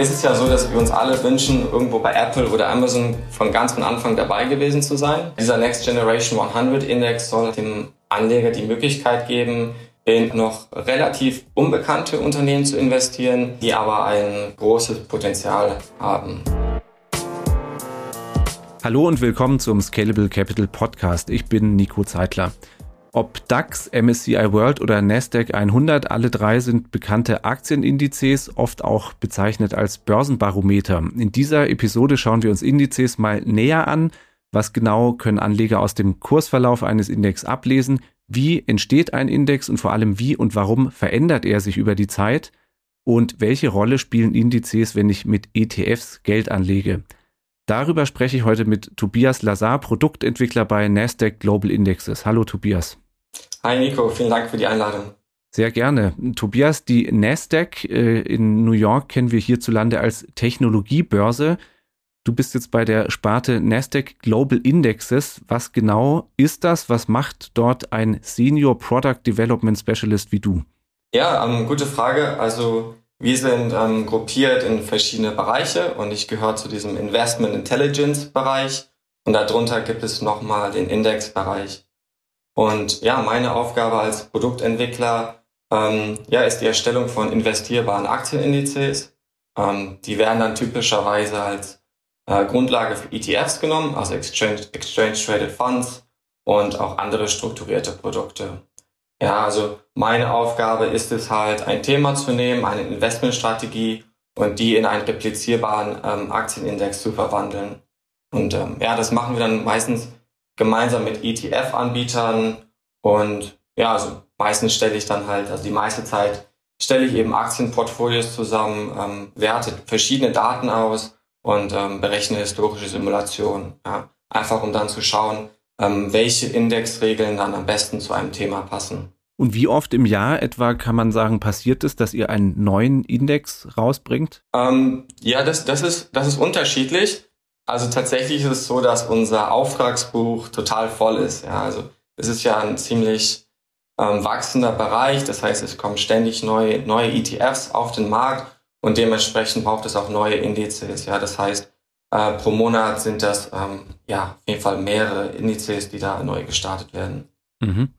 ist es ja so, dass wir uns alle wünschen, irgendwo bei Apple oder Amazon von ganz von Anfang dabei gewesen zu sein. Dieser Next Generation 100 Index soll dem Anleger die Möglichkeit geben, in noch relativ unbekannte Unternehmen zu investieren, die aber ein großes Potenzial haben. Hallo und willkommen zum Scalable Capital Podcast. Ich bin Nico Zeitler. Ob DAX, MSCI World oder Nasdaq 100, alle drei sind bekannte Aktienindizes, oft auch bezeichnet als Börsenbarometer. In dieser Episode schauen wir uns Indizes mal näher an. Was genau können Anleger aus dem Kursverlauf eines Index ablesen? Wie entsteht ein Index und vor allem wie und warum verändert er sich über die Zeit? Und welche Rolle spielen Indizes, wenn ich mit ETFs Geld anlege? Darüber spreche ich heute mit Tobias Lazar, Produktentwickler bei Nasdaq Global Indexes. Hallo Tobias. Hi Nico, vielen Dank für die Einladung. Sehr gerne. Tobias, die Nasdaq äh, in New York kennen wir hierzulande als Technologiebörse. Du bist jetzt bei der Sparte Nasdaq Global Indexes. Was genau ist das? Was macht dort ein Senior Product Development Specialist wie du? Ja, ähm, gute Frage. Also wir sind ähm, gruppiert in verschiedene Bereiche und ich gehöre zu diesem Investment Intelligence Bereich und darunter gibt es nochmal den Index-Bereich. Und ja, meine Aufgabe als Produktentwickler ähm, ja, ist die Erstellung von investierbaren Aktienindizes. Ähm, die werden dann typischerweise als äh, Grundlage für ETFs genommen, also Exchange, Exchange Traded Funds und auch andere strukturierte Produkte. Ja, also meine Aufgabe ist es halt, ein Thema zu nehmen, eine Investmentstrategie und die in einen replizierbaren ähm, Aktienindex zu verwandeln. Und ähm, ja, das machen wir dann meistens gemeinsam mit ETF-Anbietern und ja, also meistens stelle ich dann halt, also die meiste Zeit stelle ich eben Aktienportfolios zusammen, ähm, werte verschiedene Daten aus und ähm, berechne historische Simulationen. Ja. Einfach um dann zu schauen, ähm, welche Indexregeln dann am besten zu einem Thema passen. Und wie oft im Jahr etwa kann man sagen, passiert es, dass ihr einen neuen Index rausbringt? Ähm, ja, das, das, ist, das ist unterschiedlich. Also tatsächlich ist es so, dass unser Auftragsbuch total voll ist. Ja, also es ist ja ein ziemlich ähm, wachsender Bereich. Das heißt, es kommen ständig neue, neue ETFs auf den Markt und dementsprechend braucht es auch neue Indizes. Ja, das heißt, äh, pro Monat sind das ähm, ja auf jeden Fall mehrere Indizes, die da neu gestartet werden. Mhm.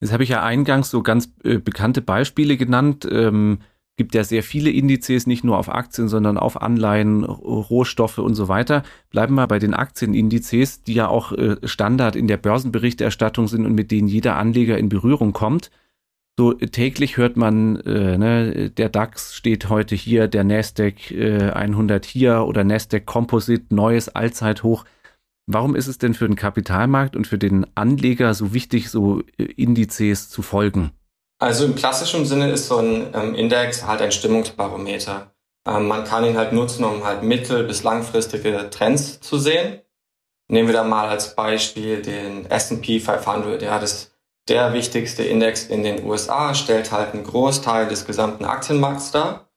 Jetzt habe ich ja eingangs so ganz äh, bekannte Beispiele genannt. Ähm, gibt ja sehr viele Indizes, nicht nur auf Aktien, sondern auf Anleihen, Rohstoffe und so weiter. Bleiben wir bei den Aktienindizes, die ja auch äh, Standard in der Börsenberichterstattung sind und mit denen jeder Anleger in Berührung kommt. So täglich hört man, äh, ne, der DAX steht heute hier, der Nasdaq äh, 100 hier oder Nasdaq Composite, neues Allzeithoch. Warum ist es denn für den Kapitalmarkt und für den Anleger so wichtig, so äh, Indizes zu folgen? Also im klassischen Sinne ist so ein ähm, Index halt ein Stimmungsbarometer. Ähm, man kann ihn halt nutzen, um halt mittel- bis langfristige Trends zu sehen. Nehmen wir da mal als Beispiel den S&P 500. Ja, das der wichtigste Index in den USA, stellt halt einen Großteil des gesamten Aktienmarkts dar.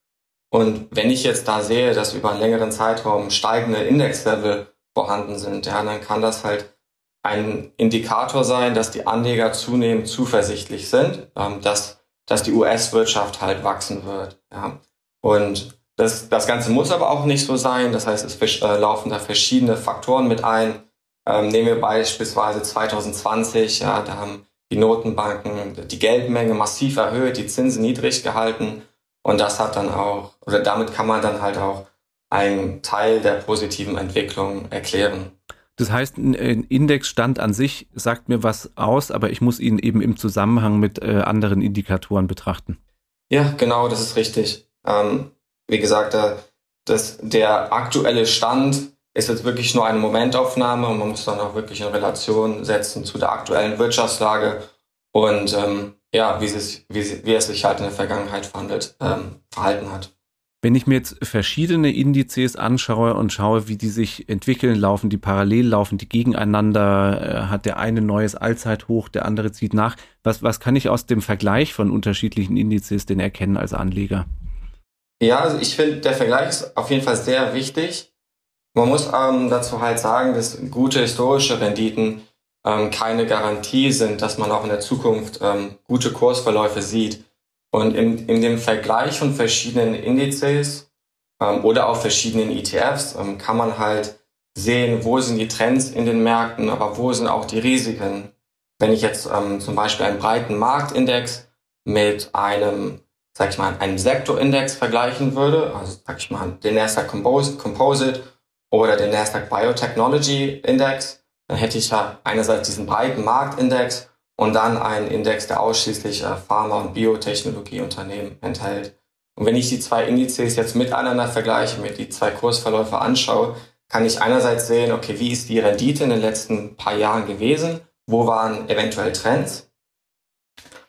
Und wenn ich jetzt da sehe, dass über einen längeren Zeitraum steigende Indexlevel vorhanden sind, ja, dann kann das halt ein Indikator sein, dass die Anleger zunehmend zuversichtlich sind, ähm, dass, dass die US-Wirtschaft halt wachsen wird. Ja. Und das, das Ganze muss aber auch nicht so sein. Das heißt, es äh, laufen da verschiedene Faktoren mit ein. Ähm, nehmen wir beispielsweise 2020, ja, da haben die Notenbanken die Geldmenge massiv erhöht, die Zinsen niedrig gehalten und das hat dann auch, oder damit kann man dann halt auch einen Teil der positiven Entwicklung erklären. Das heißt, ein Indexstand an sich sagt mir was aus, aber ich muss ihn eben im Zusammenhang mit äh, anderen Indikatoren betrachten. Ja, genau, das ist richtig. Ähm, wie gesagt, äh, das, der aktuelle Stand ist jetzt wirklich nur eine Momentaufnahme und man muss dann auch wirklich in Relation setzen zu der aktuellen Wirtschaftslage und ähm, ja, wie, es, wie, wie es sich halt in der Vergangenheit verhandelt, ähm, verhalten hat. Wenn ich mir jetzt verschiedene Indizes anschaue und schaue, wie die sich entwickeln, laufen die parallel, laufen die gegeneinander, äh, hat der eine neues Allzeithoch, der andere zieht nach. Was, was kann ich aus dem Vergleich von unterschiedlichen Indizes denn erkennen als Anleger? Ja, also ich finde, der Vergleich ist auf jeden Fall sehr wichtig. Man muss ähm, dazu halt sagen, dass gute historische Renditen ähm, keine Garantie sind, dass man auch in der Zukunft ähm, gute Kursverläufe sieht. Und in, in dem Vergleich von verschiedenen Indizes ähm, oder auf verschiedenen ETFs ähm, kann man halt sehen, wo sind die Trends in den Märkten, aber wo sind auch die Risiken. Wenn ich jetzt ähm, zum Beispiel einen breiten Marktindex mit einem, sag ich mal, einem Sektorindex vergleichen würde, also sag ich mal, den Nasdaq Composite oder den Nasdaq Biotechnology Index, dann hätte ich da einerseits diesen breiten Marktindex und dann einen Index, der ausschließlich äh, Pharma- und Biotechnologieunternehmen enthält. Und wenn ich die zwei Indizes jetzt miteinander vergleiche, mir die zwei Kursverläufe anschaue, kann ich einerseits sehen, okay, wie ist die Rendite in den letzten paar Jahren gewesen? Wo waren eventuell Trends?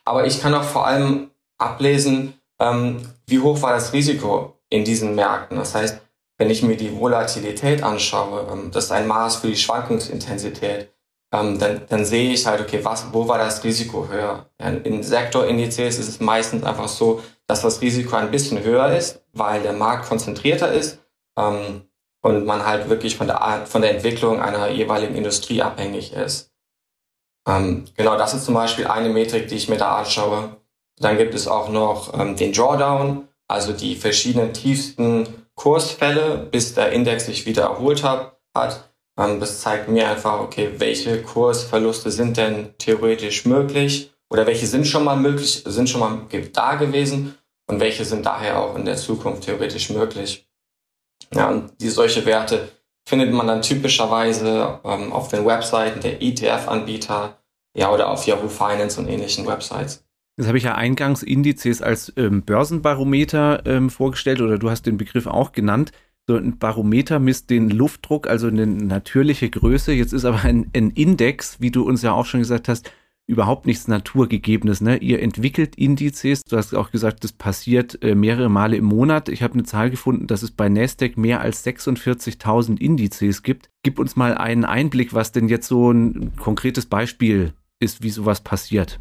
Aber ich kann auch vor allem ablesen, ähm, wie hoch war das Risiko in diesen Märkten. Das heißt, wenn ich mir die Volatilität anschaue, ähm, das ist ein Maß für die Schwankungsintensität, ähm, dann, dann sehe ich halt, okay, was, wo war das Risiko höher? In Sektorindizes ist es meistens einfach so, dass das Risiko ein bisschen höher ist, weil der Markt konzentrierter ist ähm, und man halt wirklich von der, von der Entwicklung einer jeweiligen Industrie abhängig ist. Ähm, genau, das ist zum Beispiel eine Metrik, die ich mir da anschaue. Dann gibt es auch noch ähm, den Drawdown, also die verschiedenen tiefsten Kursfälle, bis der Index sich wieder erholt hat. Ähm, das zeigt mir einfach, okay, welche Kursverluste sind denn theoretisch möglich oder welche sind schon mal möglich, sind schon mal da gewesen und welche sind daher auch in der Zukunft theoretisch möglich. Ja, und die solche Werte findet man dann typischerweise ähm, auf den Webseiten der ETF-Anbieter, ja, oder auf Yahoo Finance und ähnlichen Websites. Das habe ich ja eingangs Indizes als ähm, Börsenbarometer ähm, vorgestellt oder du hast den Begriff auch genannt. So ein Barometer misst den Luftdruck, also eine natürliche Größe. Jetzt ist aber ein, ein Index, wie du uns ja auch schon gesagt hast, überhaupt nichts Naturgegebenes. Ne? Ihr entwickelt Indizes, du hast auch gesagt, das passiert äh, mehrere Male im Monat. Ich habe eine Zahl gefunden, dass es bei Nasdaq mehr als 46.000 Indizes gibt. Gib uns mal einen Einblick, was denn jetzt so ein konkretes Beispiel ist, wie sowas passiert.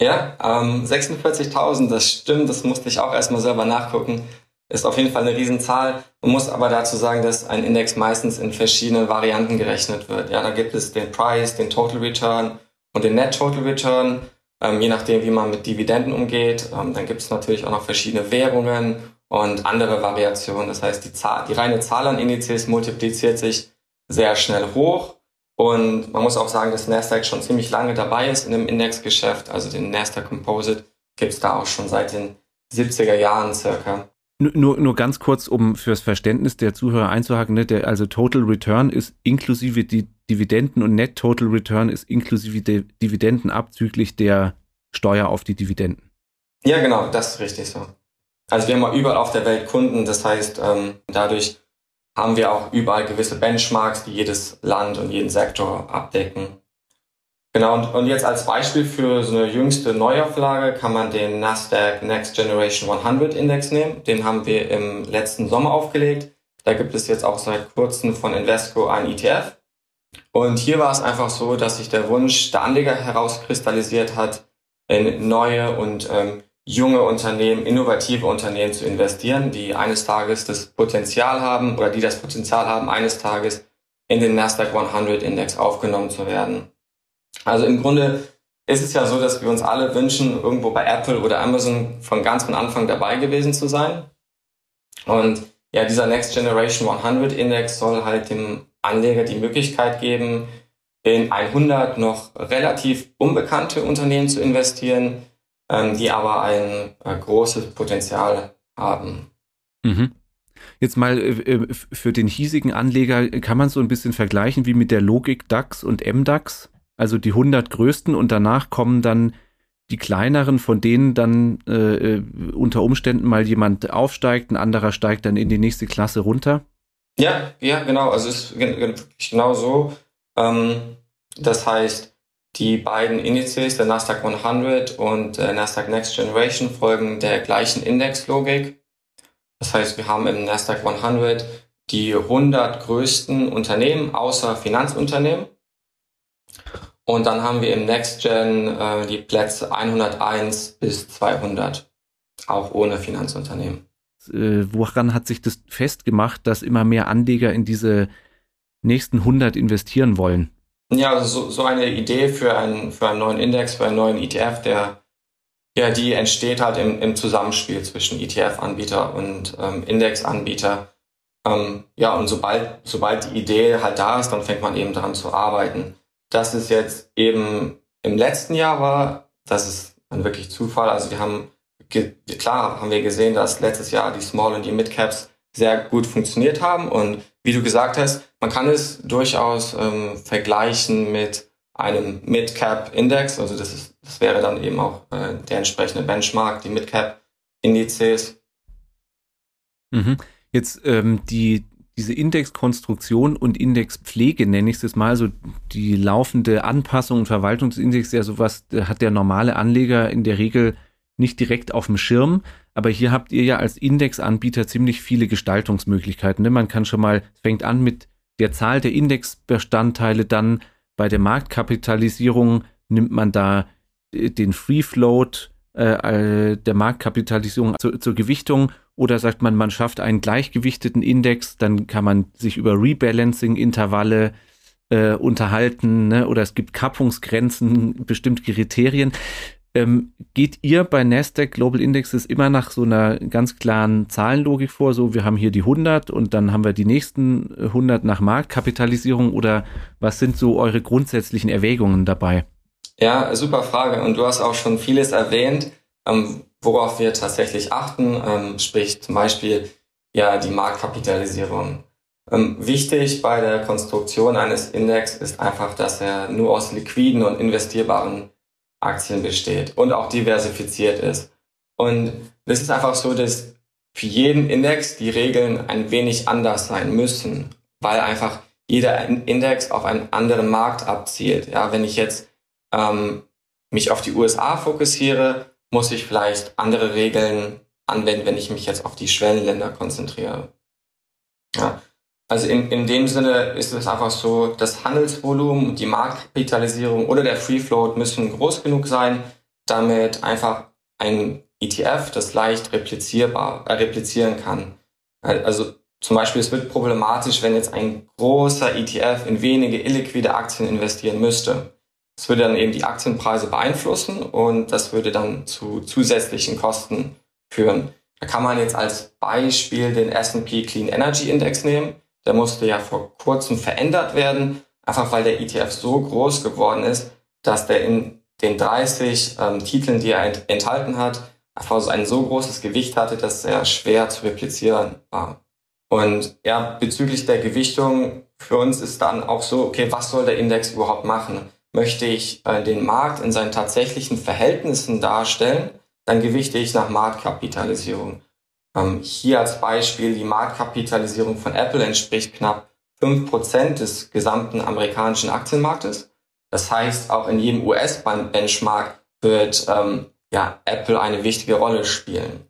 Ja, ähm, 46.000, das stimmt, das musste ich auch erstmal selber nachgucken. Ist auf jeden Fall eine Riesenzahl. Man muss aber dazu sagen, dass ein Index meistens in verschiedenen Varianten gerechnet wird. Ja, da gibt es den Price, den Total Return und den Net Total Return, ähm, je nachdem, wie man mit Dividenden umgeht. Ähm, dann gibt es natürlich auch noch verschiedene Währungen und andere Variationen. Das heißt, die, Zahl, die reine Zahl an Indizes multipliziert sich sehr schnell hoch. Und man muss auch sagen, dass Nasdaq schon ziemlich lange dabei ist in dem Indexgeschäft. Also den Nasdaq Composite gibt es da auch schon seit den 70er Jahren circa. Nur, nur ganz kurz, um fürs Verständnis der Zuhörer einzuhaken, ne? der, also Total Return ist inklusive die Dividenden und Net Total Return ist inklusive der Dividenden abzüglich der Steuer auf die Dividenden. Ja, genau, das ist richtig so. Also wir haben überall auf der Welt Kunden, das heißt, ähm, dadurch haben wir auch überall gewisse Benchmarks, die jedes Land und jeden Sektor abdecken. Genau, und, und jetzt als Beispiel für so eine jüngste Neuauflage kann man den Nasdaq Next Generation 100 Index nehmen. Den haben wir im letzten Sommer aufgelegt. Da gibt es jetzt auch seit kurzem von Invesco ein ETF. Und hier war es einfach so, dass sich der Wunsch der Anleger herauskristallisiert hat, in neue und ähm, junge Unternehmen, innovative Unternehmen zu investieren, die eines Tages das Potenzial haben oder die das Potenzial haben, eines Tages in den Nasdaq 100 Index aufgenommen zu werden. Also im Grunde ist es ja so, dass wir uns alle wünschen, irgendwo bei Apple oder Amazon von ganz von Anfang dabei gewesen zu sein. Und ja, dieser Next Generation 100 Index soll halt dem Anleger die Möglichkeit geben, in 100 noch relativ unbekannte Unternehmen zu investieren, ähm, die aber ein äh, großes Potenzial haben. Mhm. Jetzt mal äh, äh für den hiesigen Anleger kann man so ein bisschen vergleichen wie mit der Logik DAX und MDAX also die 100 größten und danach kommen dann die kleineren, von denen dann äh, äh, unter Umständen mal jemand aufsteigt, ein anderer steigt dann in die nächste Klasse runter? Ja, ja, genau. Also es ist genau so. Ähm, das heißt, die beiden Indizes, der Nasdaq 100 und der Nasdaq Next Generation, folgen der gleichen Indexlogik. Das heißt, wir haben im Nasdaq 100 die 100 größten Unternehmen außer Finanzunternehmen. Und dann haben wir im Next Gen äh, die Plätze 101 bis 200, auch ohne Finanzunternehmen. Äh, woran hat sich das festgemacht, dass immer mehr Anleger in diese nächsten 100 investieren wollen? Ja, also so, so eine Idee für einen, für einen neuen Index, für einen neuen ETF, der Ja, die entsteht halt im, im Zusammenspiel zwischen ETF-Anbieter und ähm, Index-Anbieter. Ähm, ja, und sobald, sobald die Idee halt da ist, dann fängt man eben daran zu arbeiten. Dass es jetzt eben im letzten Jahr war, das ist dann wirklich Zufall. Also wir haben, klar haben wir gesehen, dass letztes Jahr die Small und die Mid Caps sehr gut funktioniert haben. Und wie du gesagt hast, man kann es durchaus ähm, vergleichen mit einem Mid Cap Index. Also das ist, das wäre dann eben auch äh, der entsprechende Benchmark, die Mid Cap Indizes. Mhm. Jetzt ähm, die diese Indexkonstruktion und Indexpflege nenne ich es mal, so die laufende Anpassung und Verwaltung des Index, ja sowas hat der normale Anleger in der Regel nicht direkt auf dem Schirm. Aber hier habt ihr ja als Indexanbieter ziemlich viele Gestaltungsmöglichkeiten. Ne? Man kann schon mal, es fängt an mit der Zahl der Indexbestandteile, dann bei der Marktkapitalisierung nimmt man da äh, den Free Float äh, der Marktkapitalisierung zur, zur Gewichtung oder sagt man, man schafft einen gleichgewichteten Index, dann kann man sich über Rebalancing-Intervalle äh, unterhalten ne? oder es gibt Kappungsgrenzen, bestimmte Kriterien. Ähm, geht ihr bei Nasdaq Global Indexes immer nach so einer ganz klaren Zahlenlogik vor? So, wir haben hier die 100 und dann haben wir die nächsten 100 nach Marktkapitalisierung oder was sind so eure grundsätzlichen Erwägungen dabei? Ja, super Frage. Und du hast auch schon vieles erwähnt. Ähm, worauf wir tatsächlich achten, ähm, sprich zum Beispiel ja die Marktkapitalisierung. Ähm, wichtig bei der Konstruktion eines Index ist einfach, dass er nur aus liquiden und investierbaren Aktien besteht und auch diversifiziert ist. Und es ist einfach so, dass für jeden Index die Regeln ein wenig anders sein müssen, weil einfach jeder Index auf einen anderen Markt abzielt. Ja, wenn ich jetzt ähm, mich auf die USA fokussiere, muss ich vielleicht andere Regeln anwenden, wenn ich mich jetzt auf die Schwellenländer konzentriere. Ja. Also in, in dem Sinne ist es einfach so, das Handelsvolumen, die Marktkapitalisierung oder der Free Float müssen groß genug sein, damit einfach ein ETF das leicht replizierbar, äh, replizieren kann. Also zum Beispiel, es wird problematisch, wenn jetzt ein großer ETF in wenige illiquide Aktien investieren müsste. Das würde dann eben die Aktienpreise beeinflussen und das würde dann zu zusätzlichen Kosten führen. Da kann man jetzt als Beispiel den S&P Clean Energy Index nehmen. Der musste ja vor kurzem verändert werden, einfach weil der ETF so groß geworden ist, dass der in den 30 ähm, Titeln, die er ent enthalten hat, einfach ein so großes Gewicht hatte, dass er schwer zu replizieren war. Und ja, bezüglich der Gewichtung für uns ist dann auch so, okay, was soll der Index überhaupt machen? Möchte ich äh, den Markt in seinen tatsächlichen Verhältnissen darstellen, dann gewichte ich nach Marktkapitalisierung. Ähm, hier als Beispiel, die Marktkapitalisierung von Apple entspricht knapp 5% des gesamten amerikanischen Aktienmarktes. Das heißt, auch in jedem US-Benchmark wird ähm, ja, Apple eine wichtige Rolle spielen.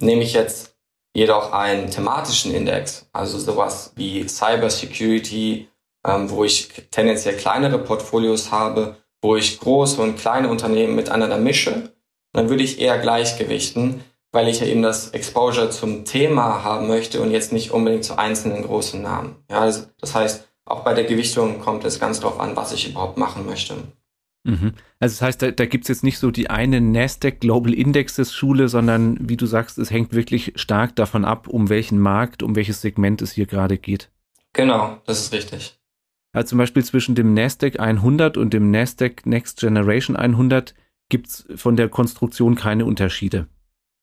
Nehme ich jetzt jedoch einen thematischen Index, also sowas wie Cybersecurity ähm, wo ich tendenziell kleinere Portfolios habe, wo ich große und kleine Unternehmen miteinander mische, dann würde ich eher gleichgewichten, weil ich ja eben das Exposure zum Thema haben möchte und jetzt nicht unbedingt zu einzelnen großen Namen. Ja, also das heißt, auch bei der Gewichtung kommt es ganz darauf an, was ich überhaupt machen möchte. Mhm. Also das heißt, da, da gibt es jetzt nicht so die eine Nasdaq Global Indexes Schule, sondern wie du sagst, es hängt wirklich stark davon ab, um welchen Markt, um welches Segment es hier gerade geht. Genau, das ist richtig. Also zum Beispiel zwischen dem NASDAQ 100 und dem NASDAQ Next Generation 100 gibt es von der Konstruktion keine Unterschiede.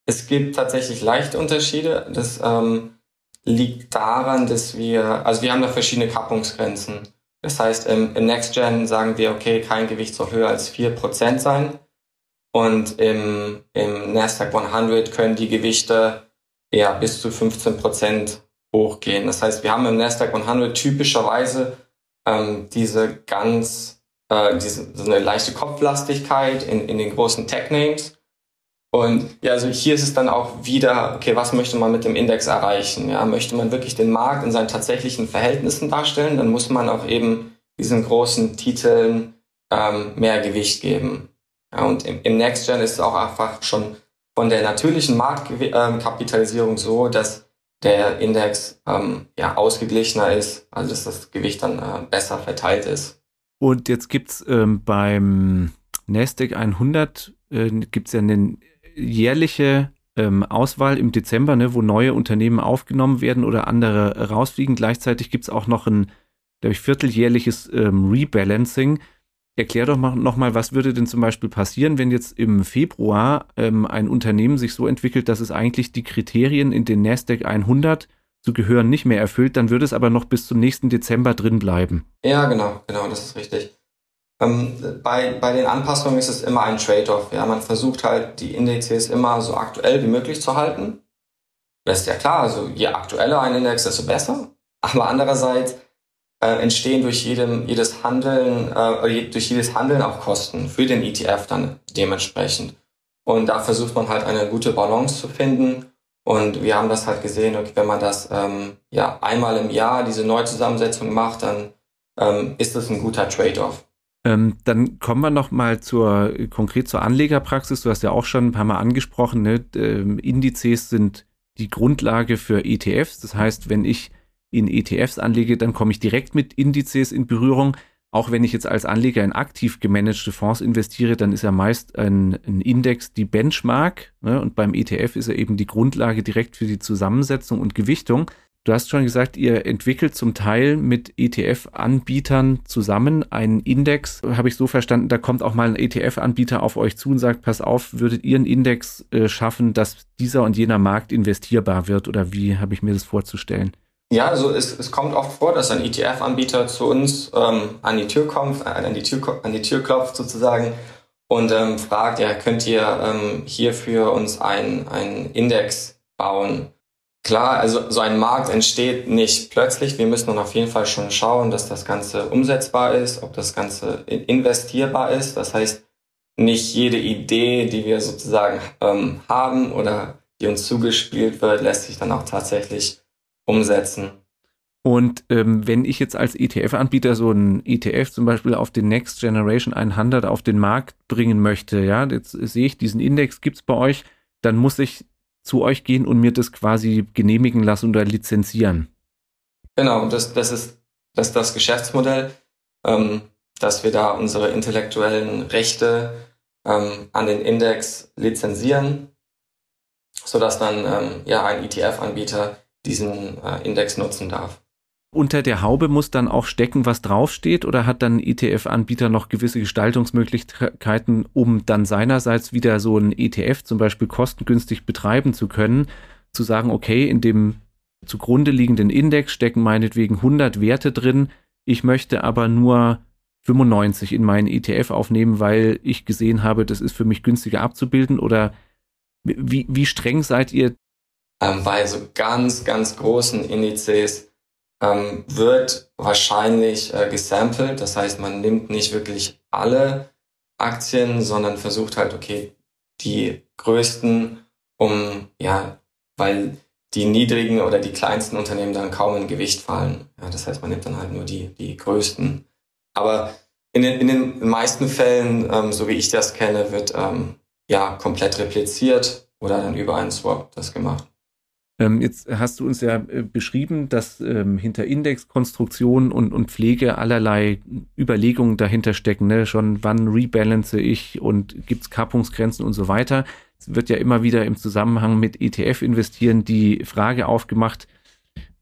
Es gibt tatsächlich leichte Unterschiede. Das ähm, liegt daran, dass wir, also wir haben da verschiedene Kappungsgrenzen. Das heißt, im, im Next Gen sagen wir, okay, kein Gewicht soll höher als 4% sein. Und im, im NASDAQ 100 können die Gewichte ja bis zu 15% hochgehen. Das heißt, wir haben im NASDAQ 100 typischerweise ähm, diese ganz, äh, diese, so eine leichte Kopflastigkeit in, in den großen Tech-Names. Und ja, also hier ist es dann auch wieder, okay, was möchte man mit dem Index erreichen? Ja, möchte man wirklich den Markt in seinen tatsächlichen Verhältnissen darstellen, dann muss man auch eben diesen großen Titeln ähm, mehr Gewicht geben. Ja, und im, im Next Gen ist es auch einfach schon von der natürlichen Marktkapitalisierung ähm, so, dass der Index ähm, ja, ausgeglichener ist, also dass das Gewicht dann äh, besser verteilt ist. Und jetzt gibt es ähm, beim NASDAQ 100 äh, gibt es ja eine jährliche ähm, Auswahl im Dezember, ne, wo neue Unternehmen aufgenommen werden oder andere rausfliegen. Gleichzeitig gibt es auch noch ein, glaube ich, vierteljährliches ähm, Rebalancing. Erklär doch mal, noch mal, was würde denn zum Beispiel passieren, wenn jetzt im Februar ähm, ein Unternehmen sich so entwickelt, dass es eigentlich die Kriterien in den Nasdaq 100 zu gehören nicht mehr erfüllt, dann würde es aber noch bis zum nächsten Dezember drin bleiben. Ja, genau, genau, das ist richtig. Ähm, bei, bei den Anpassungen ist es immer ein Trade-off. Ja? Man versucht halt, die Indizes immer so aktuell wie möglich zu halten. Das ist ja klar, also je aktueller ein Index, desto besser. Aber andererseits äh, entstehen durch jedem, jedes Handeln, äh, durch jedes Handeln auch Kosten für den ETF dann dementsprechend. Und da versucht man halt eine gute Balance zu finden. Und wir haben das halt gesehen, okay, wenn man das ähm, ja einmal im Jahr diese Neuzusammensetzung macht, dann ähm, ist das ein guter Trade-off. Ähm, dann kommen wir noch mal zur konkret zur Anlegerpraxis. Du hast ja auch schon ein paar Mal angesprochen, ne? ähm, Indizes sind die Grundlage für ETFs. Das heißt, wenn ich in ETFs anlege, dann komme ich direkt mit Indizes in Berührung. Auch wenn ich jetzt als Anleger in aktiv gemanagte Fonds investiere, dann ist ja meist ein, ein Index die Benchmark. Ne? Und beim ETF ist er eben die Grundlage direkt für die Zusammensetzung und Gewichtung. Du hast schon gesagt, ihr entwickelt zum Teil mit ETF-Anbietern zusammen einen Index. Habe ich so verstanden, da kommt auch mal ein ETF-Anbieter auf euch zu und sagt, pass auf, würdet ihr einen Index äh, schaffen, dass dieser und jener Markt investierbar wird? Oder wie habe ich mir das vorzustellen? Ja, also es, es kommt oft vor, dass ein ETF-Anbieter zu uns ähm, an die Tür kommt, äh, an, die Tür, an die Tür klopft sozusagen und ähm, fragt, ja, könnt ihr ähm, hier für uns einen Index bauen? Klar, also so ein Markt entsteht nicht plötzlich. Wir müssen dann auf jeden Fall schon schauen, dass das Ganze umsetzbar ist, ob das Ganze investierbar ist. Das heißt, nicht jede Idee, die wir sozusagen ähm, haben oder die uns zugespielt wird, lässt sich dann auch tatsächlich umsetzen. Und ähm, wenn ich jetzt als ETF-Anbieter so ein ETF zum Beispiel auf den Next Generation 100 auf den Markt bringen möchte, ja, jetzt sehe ich diesen Index, gibt's bei euch, dann muss ich zu euch gehen und mir das quasi genehmigen lassen oder lizenzieren. Genau, das, das ist das, ist das Geschäftsmodell, ähm, dass wir da unsere intellektuellen Rechte ähm, an den Index lizenzieren, sodass dann ähm, ja ein ETF-Anbieter diesen äh, Index nutzen darf unter der Haube muss dann auch stecken, was draufsteht, oder hat dann ETF-Anbieter noch gewisse Gestaltungsmöglichkeiten, um dann seinerseits wieder so ein ETF zum Beispiel kostengünstig betreiben zu können, zu sagen, okay, in dem zugrunde liegenden Index stecken meinetwegen 100 Werte drin, ich möchte aber nur 95 in meinen ETF aufnehmen, weil ich gesehen habe, das ist für mich günstiger abzubilden, oder wie, wie streng seid ihr? Ähm, bei so ganz, ganz großen Indizes ähm, wird wahrscheinlich äh, gesampelt. Das heißt, man nimmt nicht wirklich alle Aktien, sondern versucht halt, okay, die größten, um, ja, weil die niedrigen oder die kleinsten Unternehmen dann kaum in Gewicht fallen. Ja, das heißt, man nimmt dann halt nur die, die größten. Aber in den, in den meisten Fällen, ähm, so wie ich das kenne, wird ähm, ja komplett repliziert oder dann über einen Swap das gemacht. Ähm, jetzt hast du uns ja äh, beschrieben, dass ähm, hinter Indexkonstruktion und, und Pflege allerlei Überlegungen dahinter stecken. Ne? Schon wann rebalance ich und gibt es Kappungsgrenzen und so weiter. Es wird ja immer wieder im Zusammenhang mit ETF investieren die Frage aufgemacht,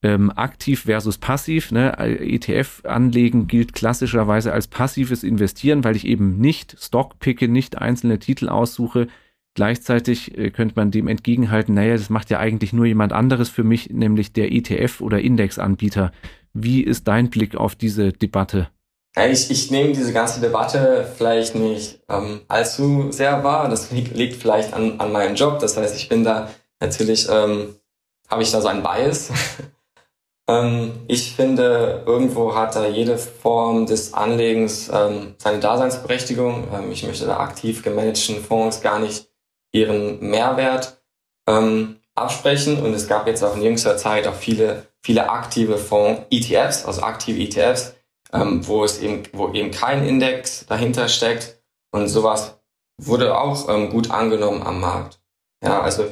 ähm, aktiv versus passiv. Ne? ETF anlegen gilt klassischerweise als passives Investieren, weil ich eben nicht Stock picke, nicht einzelne Titel aussuche, Gleichzeitig äh, könnte man dem entgegenhalten, naja, das macht ja eigentlich nur jemand anderes für mich, nämlich der ETF oder Indexanbieter. Wie ist dein Blick auf diese Debatte? Ich, ich nehme diese ganze Debatte vielleicht nicht ähm, allzu sehr wahr. Das liegt, vielleicht an, an meinem Job. Das heißt, ich bin da natürlich, ähm, habe ich da so einen Bias. ähm, ich finde, irgendwo hat da jede Form des Anlegens ähm, seine Daseinsberechtigung. Ähm, ich möchte da aktiv gemanagten Fonds gar nicht ihren Mehrwert ähm, absprechen. Und es gab jetzt auch in jüngster Zeit auch viele, viele aktive Fonds, ETFs, also aktive ETFs, ähm, wo es eben, wo eben kein Index dahinter steckt. Und sowas wurde auch ähm, gut angenommen am Markt. Ja, also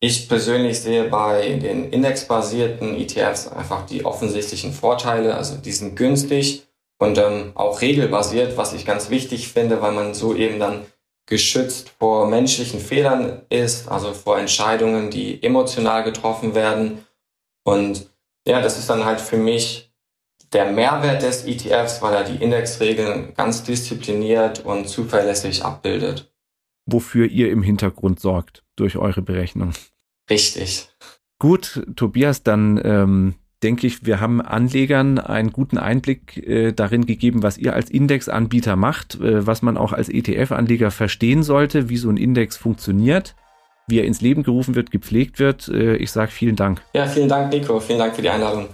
ich persönlich sehe bei den indexbasierten ETFs einfach die offensichtlichen Vorteile. Also die sind günstig und ähm, auch regelbasiert, was ich ganz wichtig finde, weil man so eben dann geschützt vor menschlichen Fehlern ist, also vor Entscheidungen, die emotional getroffen werden. Und ja, das ist dann halt für mich der Mehrwert des ETFs, weil er die Indexregeln ganz diszipliniert und zuverlässig abbildet. Wofür ihr im Hintergrund sorgt durch eure Berechnung. Richtig. Gut, Tobias, dann ähm, denke ich, wir haben Anlegern einen guten Einblick äh, darin gegeben, was ihr als Indexanbieter macht, äh, was man auch als ETF-Anleger verstehen sollte, wie so ein Index funktioniert, wie er ins Leben gerufen wird, gepflegt wird. Äh, ich sage vielen Dank. Ja, vielen Dank, Nico. Vielen Dank für die Einladung.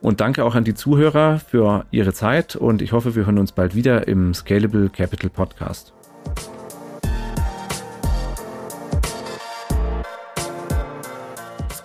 Und danke auch an die Zuhörer für ihre Zeit und ich hoffe, wir hören uns bald wieder im Scalable Capital Podcast.